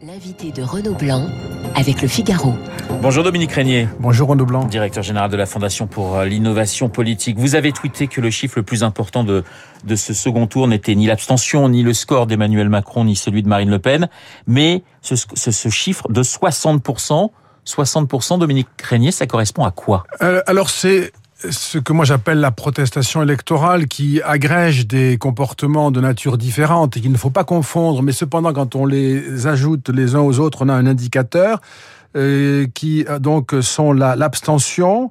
L'invité de Renaud Blanc avec le Figaro. Bonjour Dominique Régnier. Bonjour Renaud Blanc. Directeur général de la Fondation pour euh, l'innovation politique. Vous avez tweeté que le chiffre le plus important de, de ce second tour n'était ni l'abstention, ni le score d'Emmanuel Macron, ni celui de Marine Le Pen, mais ce, ce, ce chiffre de 60%. 60% Dominique Régnier, ça correspond à quoi? Euh, Alors c'est ce que moi j'appelle la protestation électorale qui agrège des comportements de nature différente et qu'il ne faut pas confondre, mais cependant quand on les ajoute les uns aux autres, on a un indicateur euh, qui donc sont l'abstention,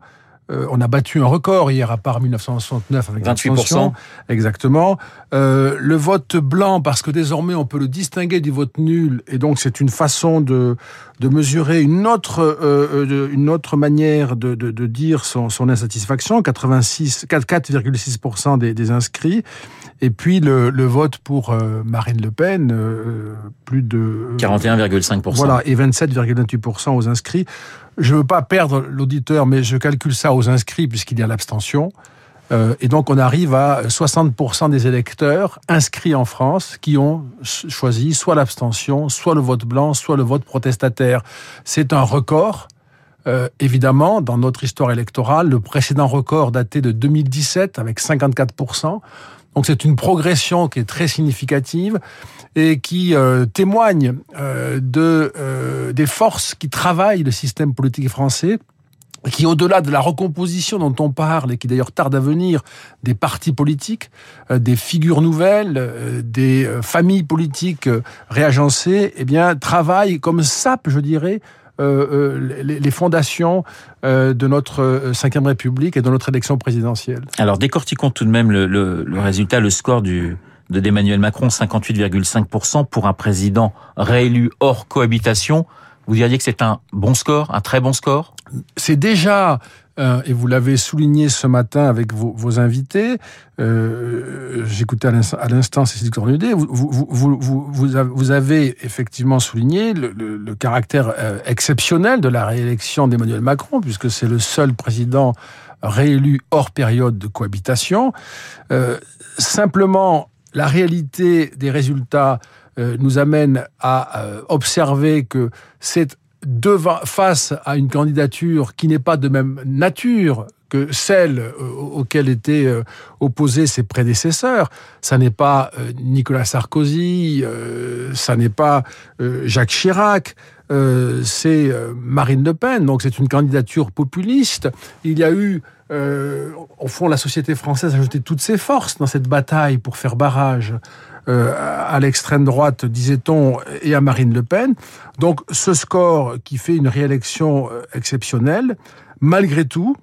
euh, on a battu un record hier à part 1969 avec 28%. Exactement. Euh, le vote blanc, parce que désormais on peut le distinguer du vote nul, et donc c'est une façon de, de mesurer une autre, euh, euh une autre manière de, de, de dire son, son insatisfaction. 86, 4,6% des, des inscrits. Et puis le, le vote pour euh, Marine Le Pen, euh, plus de 41,5%. Voilà, et 27,28% aux inscrits. Je veux pas perdre l'auditeur, mais je calcule ça aux inscrits puisqu'il y a l'abstention. Euh, et donc on arrive à 60% des électeurs inscrits en France qui ont choisi soit l'abstention, soit le vote blanc, soit le vote protestataire. C'est un record. Euh, évidemment, dans notre histoire électorale, le précédent record datait de 2017 avec 54%. Donc c'est une progression qui est très significative et qui euh, témoigne euh, de euh, des forces qui travaillent le système politique français qui, au-delà de la recomposition dont on parle et qui d'ailleurs tarde à venir, des partis politiques, euh, des figures nouvelles, des familles politiques réagencées, eh bien, travaillent comme sape, je dirais, les, fondations de notre cinquième République et de notre élection présidentielle. Alors décortiquons tout de même le, résultat, le score du d'Emmanuel Macron, 58,5% pour un président réélu hors cohabitation. Vous diriez que c'est un bon score, un très bon score? C'est déjà euh, et vous l'avez souligné ce matin avec vos, vos invités, euh, j'écoutais à l'instant Cécile Cornudet, vous, vous, vous, vous, avez effectivement souligné le, le, le caractère euh, exceptionnel de la réélection d'Emmanuel Macron, puisque c'est le seul président réélu hors période de cohabitation. Euh, simplement, la réalité des résultats euh, nous amène à euh, observer que c'est face à une candidature qui n'est pas de même nature que celle euh, auxquelles étaient opposés ses prédécesseurs. Ça n'est pas Nicolas Sarkozy, ça n'est pas Jacques Chirac, euh, c'est Marine Le Pen. Donc c'est une candidature populiste. Il y a eu, au fond, la société française a jeté toutes ses forces dans cette bataille pour faire barrage euh, à l'extrême droite, disait-on, et à Marine Le Pen. Donc ce score qui fait une réélection exceptionnelle, malgré tout,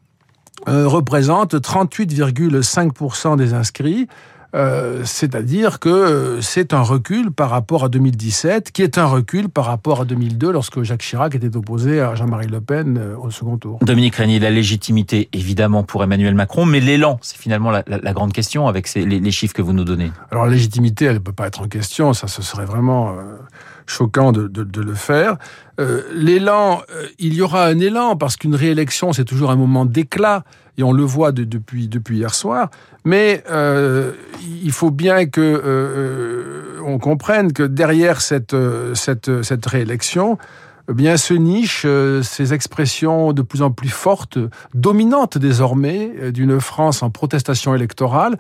euh, représente 38,5% des inscrits. Euh, c'est-à-dire que c'est un recul par rapport à 2017, qui est un recul par rapport à 2002, lorsque Jacques Chirac était opposé à Jean-Marie Le Pen euh, au second tour. Dominique Régnier, la légitimité, évidemment, pour Emmanuel Macron, mais l'élan, c'est finalement la, la, la, grande question avec ces, les, les, chiffres que vous nous donnez. Alors la légitimité, elle ne peut pas être en question, ça ce serait vraiment... Euh choquant de, de, de le faire. Euh, l'élan, euh, il y aura un élan parce qu'une réélection, c'est toujours un moment d'éclat et on le voit de, depuis, depuis hier soir. Mais euh, il faut bien que euh, on comprenne que derrière cette, cette, cette réélection, eh bien se nichent ces expressions de plus en plus fortes, dominantes désormais, d'une France en protestation électorale,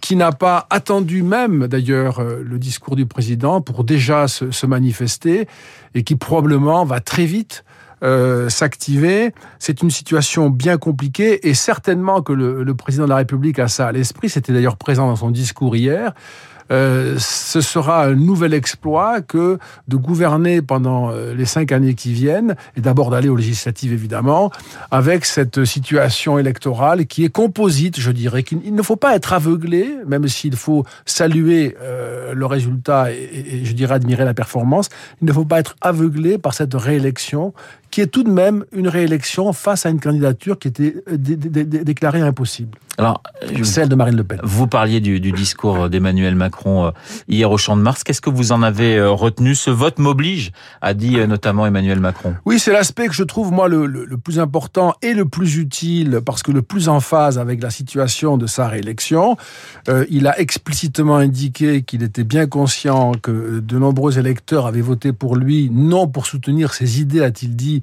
qui n'a pas attendu même d'ailleurs le discours du président pour déjà se manifester et qui probablement va très vite euh, s'activer. C'est une situation bien compliquée et certainement que le, président de la République a ça à l'esprit. C'était d'ailleurs présent dans son discours hier. Euh, ce sera un nouvel exploit que de gouverner pendant euh, les cinq années qui viennent, et d'abord d'aller aux législatives évidemment, avec cette situation électorale qui est composite, je dirais, qu'il ne faut pas être aveuglé, même s'il faut saluer le résultat et, et, je dirais admirer la performance, il ne faut pas être aveuglé par cette réélection qui est tout de même une réélection face à une candidature qui était déclarée impossible. Alors, celle de Marine Le Pen. Vous parliez du, du discours d'Emmanuel Macron hier au Champ de Mars. Qu'est-ce que vous en avez retenu? Ce vote m'oblige, a dit notamment Emmanuel Macron. Oui, c'est l'aspect que je trouve moi le, le, le, plus important et le plus utile parce que le plus en phase avec la situation de sa réélection. Euh, il a explicitement indiqué qu'il était bien conscient que de nombreux électeurs avaient voté pour lui, non pour soutenir ses idées, a-t-il dit,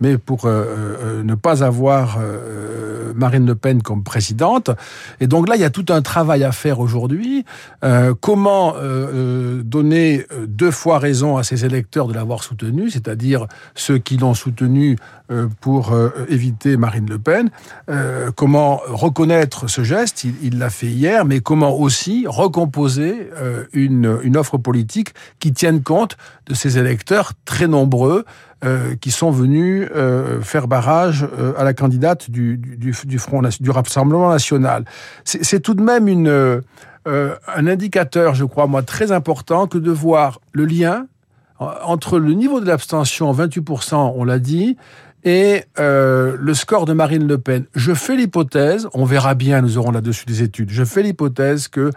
mais pour euh, euh, ne pas avoir euh, Marine Le Pen comme présidente. Et donc là, il y a tout un travail à faire aujourd'hui. comment donner deux fois raison à ses électeurs de l'avoir soutenu, c'est-à-dire ceux qui l'ont soutenu pour éviter Marine Le Pen. comment reconnaître ce geste Il l'a fait hier, mais comment aussi recomposer une, offre politique qui tienne compte de ces électeurs très nombreux qui sont venus euh, faire barrage euh, à la candidate du, du, Front du Rassemblement national. C'est tout de même une, un indicateur, je crois, moi, très important que de voir le lien entre le niveau de l'abstention, 28%, on l'a dit, et euh, le score de Marine Le Pen. Je fais l'hypothèse, on verra bien, nous aurons là-dessus des études, je fais l'hypothèse que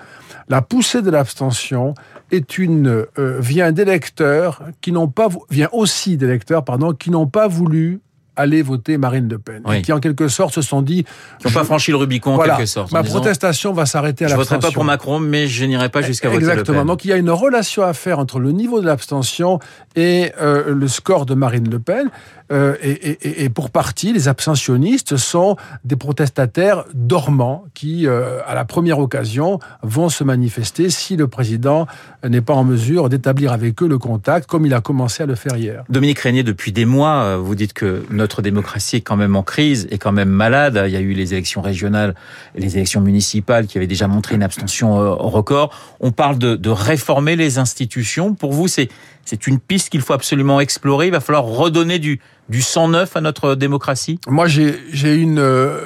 la poussée de l'abstention est une euh, vient d'électeurs qui n'ont pas vient aussi d'électeurs pardon qui n'ont pas voulu aller voter Marine Le Pen. Et qui, en quelque sorte, se sont dit... Qui n'ont pas franchi le Rubicon, en quelque sorte. Ma protestation va s'arrêter à l'abstention. Je voterai pas pour Macron, mais je n'irai pas jusqu'à voter Exactement. Le Pen. Donc, il y a une relation à faire entre le niveau de l'abstention et euh, le score de Marine Le Pen. Euh, et, et, et, pour partie, les abstentionnistes sont des protestataires dormants qui, euh, à la première occasion, vont se manifester si le président n'est pas en mesure d'établir avec eux le contact, comme il a commencé à le faire hier. Dominique Régnier, depuis des mois, euh, vous dites que notre démocratie est quand même en crise, est quand même malade. Il y a eu les élections régionales, les élections municipales qui avaient déjà montré une abstention record. On parle de réformer les institutions. Pour vous, c'est c'est une piste qu'il faut absolument explorer. Il va falloir redonner du, du sang neuf à notre démocratie. Moi, j'ai une, euh,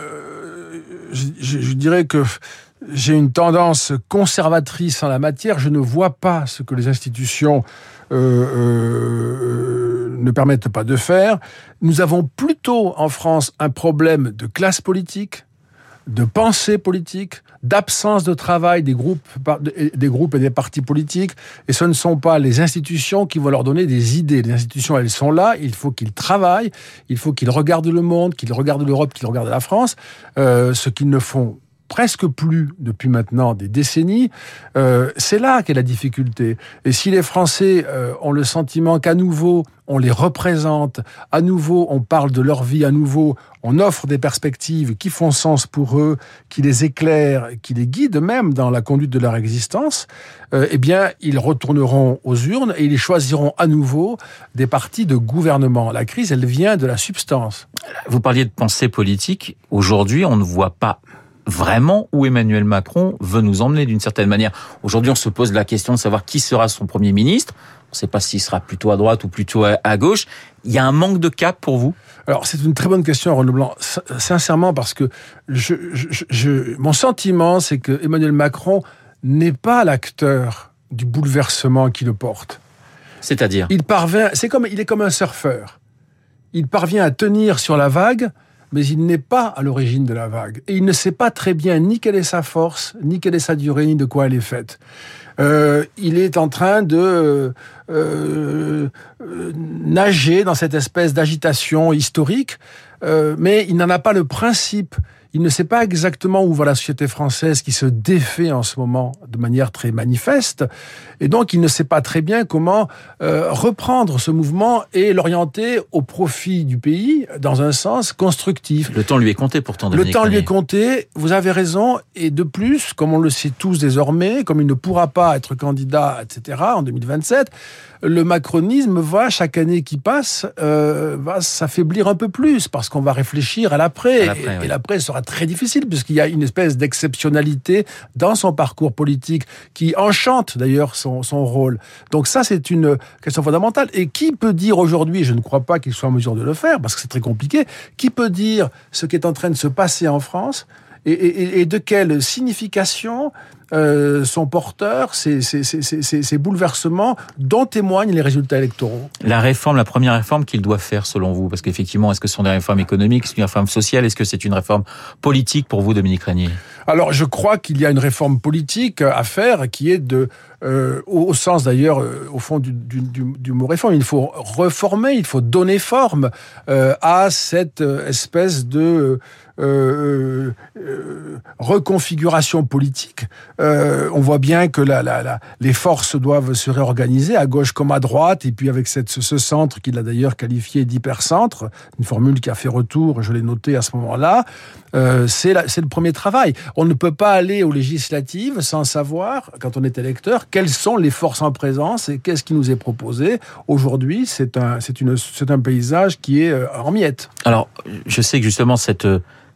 je, dirais que j'ai une tendance conservatrice en la matière. Je ne vois pas ce que les institutions euh, euh, ne permettent pas de faire. Nous avons plutôt en France un problème de classe politique, de pensée politique, d'absence de travail des groupes, des groupes et des partis politiques. Et ce ne sont pas les institutions qui vont leur donner des idées. Les institutions, elles sont là. Il faut qu'ils travaillent. Il faut qu'ils regardent le monde, qu'ils regardent l'Europe, qu'ils regardent la France. Euh, ce qu'ils ne font presque plus depuis maintenant des décennies, euh, c'est là qu'est la difficulté. Et si les Français euh, ont le sentiment qu'à nouveau on les représente, à nouveau on parle de leur vie, à nouveau on offre des perspectives qui font sens pour eux, qui les éclairent, qui les guident même dans la conduite de leur existence, euh, eh bien ils retourneront aux urnes et ils choisiront à nouveau des partis de gouvernement. La crise, elle vient de la substance. Vous parliez de pensée politique. Aujourd'hui, on ne voit pas vraiment où Emmanuel Macron veut nous emmener d'une certaine manière. Aujourd'hui, on se pose la question de savoir qui sera son Premier ministre. On ne sait pas s'il sera plutôt à droite ou plutôt à gauche. Il y a un manque de cap pour vous? Alors, c'est une très bonne question, Renaud Blanc. Sincèrement, parce que je, je, je, mon sentiment, c'est que Emmanuel Macron n'est pas l'acteur du bouleversement qui le porte. C'est-à-dire? Il parvient, c'est comme, il est comme un surfeur. Il parvient à tenir sur la vague mais il n'est pas à l'origine de la vague. Et il ne sait pas très bien ni quelle est sa force, ni quelle est sa durée, ni de quoi elle est faite. Euh, il est en train de euh, euh, nager dans cette espèce d'agitation historique, mais il n'en a pas le principe il ne sait pas exactement où va la société française qui se défait en ce moment de manière très manifeste. Et donc, il ne sait pas très bien comment euh, reprendre ce mouvement et l'orienter au profit du pays dans un sens constructif. Le temps lui est compté pourtant. Le temps lui est compté, vous avez raison. Et de plus, comme on le sait tous désormais, comme il ne pourra pas être candidat, etc., en 2027, le macronisme va, chaque année qui passe, euh, va s'affaiblir un peu plus parce qu'on va réfléchir à l'après. Et, l'après sera très difficile puisqu'il y a une espèce d'exceptionnalité dans son parcours politique qui enchante d'ailleurs son, son rôle. Donc ça, c'est une question fondamentale. Et qui peut dire aujourd'hui, je ne crois pas qu'il soit en mesure de le faire parce que c'est très compliqué, qui peut dire ce qui est en train de se passer en France et, et de quelle signification euh, sont porteurs ces, ces, ces, ces, bouleversements dont témoignent les résultats électoraux? La réforme, la première réforme qu'il doit faire selon vous, parce qu'effectivement, est-ce que ce sont des réformes économiques, est-ce une réforme sociale, est-ce que c'est une réforme politique pour vous, Dominique Régnier? Alors, je crois qu'il y a une réforme politique à faire qui est de euh, au, sens d'ailleurs, euh, au fond du, du, du, mot réforme, il faut reformer, il faut donner forme euh, à cette espèce de euh, reconfiguration politique. on voit bien que les forces doivent se réorganiser à gauche comme à droite, et puis avec ce centre qu'il a d'ailleurs qualifié d'hypercentre, une formule qui a fait retour, je l'ai noté à ce moment-là, c'est le premier travail. On ne peut pas aller aux législatives sans savoir, quand on est électeur, quelles sont les forces en présence et qu'est-ce qui nous est proposé. Aujourd'hui, c'est un, un paysage qui est euh, en miettes. Alors, je sais que justement cette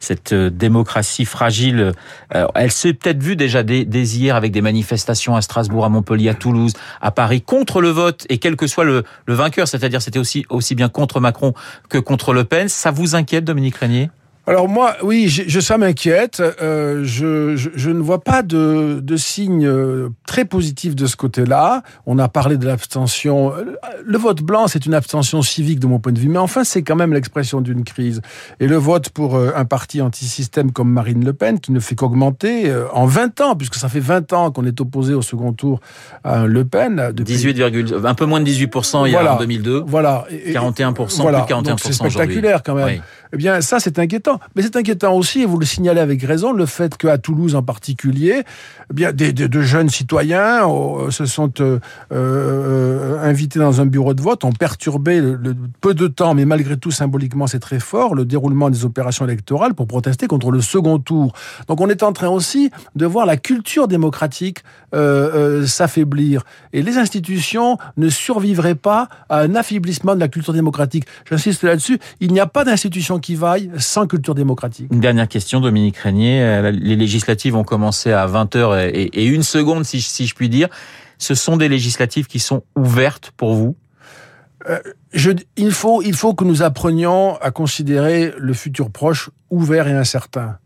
cette démocratie fragile, euh, elle s'est peut-être vue déjà dès, hier avec des manifestations à Strasbourg, à Montpellier, à Toulouse, à Paris contre le vote et quel que soit le, le vainqueur, c'est-à-dire c'était aussi aussi bien contre Macron que contre Le Pen. Ça vous inquiète, Dominique Régnier? Alors moi, oui, je, je ça m'inquiète. Euh, je, je, je, ne vois pas de, de signes euh, très positifs de ce côté-là. On a parlé de l'abstention. Le vote blanc, c'est une abstention civique de mon point de vue, mais enfin, c'est quand même l'expression d'une crise. Et le vote pour euh, un parti anti-système comme Marine Le Pen, qui ne fait qu'augmenter en 20 ans, puisque ça fait 20 ans qu'on est opposé au second tour à Le Pen. Depuis... 18, un peu moins de 18% il y a en 2002. Voilà. Et, 41%, voilà. plus de 41% C'est spectaculaire quand même. Oui. Eh bien, ça, c'est inquiétant. Mais c'est inquiétant aussi, et vous le signalez avec raison, le fait qu'à Toulouse en particulier, eh bien, des, de jeunes citoyens euh, se sont euh, euh, invités dans un bureau de vote, ont perturbé peu de temps, mais malgré tout, symboliquement, c'est très fort, le déroulement des opérations électorales pour protester contre le second tour. Donc, on est en train aussi de voir la culture démocratique s'affaiblir. Et les institutions ne survivraient pas à un affaiblissement de la culture démocratique. J'insiste là-dessus, il n'y a pas d'institution qui vaille sans culture démocratique. Une dernière question, Dominique Régnier. Euh, les législatives ont commencé à 20h et, et une seconde, si, si je puis dire. Ce sont des législatives qui sont ouvertes pour vous? Euh, je, il, faut, il faut que nous apprenions à considérer le futur proche ouvert et incertain.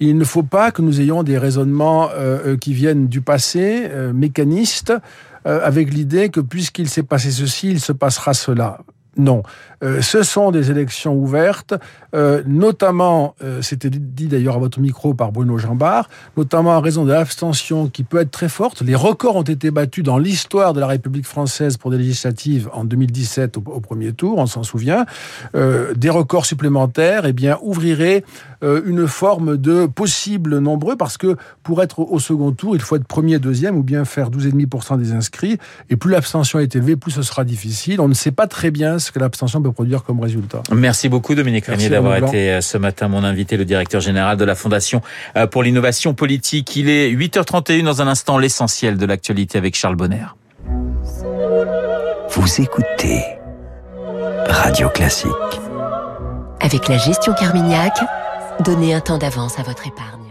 Il ne faut pas que nous ayons des raisonnements euh, qui viennent du passé, euh, mécanistes, euh, avec l'idée que puisqu'il s'est passé ceci, il se passera cela. Non. Ce sont des élections ouvertes, euh, notamment, euh, c'était dit d'ailleurs à votre micro par Bruno Jambard, notamment en raison de l'abstention qui peut être très forte. Les records ont été battus dans l'histoire de la République française pour des législatives en 2017 au, premier tour, on s'en souvient. Euh, des records supplémentaires, eh bien, ouvriraient une forme de possible nombreux, parce que pour être au second tour, il faut être premier, deuxième, ou bien faire 12,5% des inscrits. Et plus l'abstention est élevée, plus ce sera difficile. On ne sait pas très bien ce que l'abstention peut produire comme résultat. Merci beaucoup Dominique Régnier d'avoir été euh, ce matin mon invité, le directeur général de la Fondation euh, pour l'innovation politique. Il est 8h31 dans un instant l'essentiel de l'actualité avec Charles Bonner. Vous écoutez Radio Classique. Avec la gestion Carmignac, donnez un temps d'avance à votre épargne.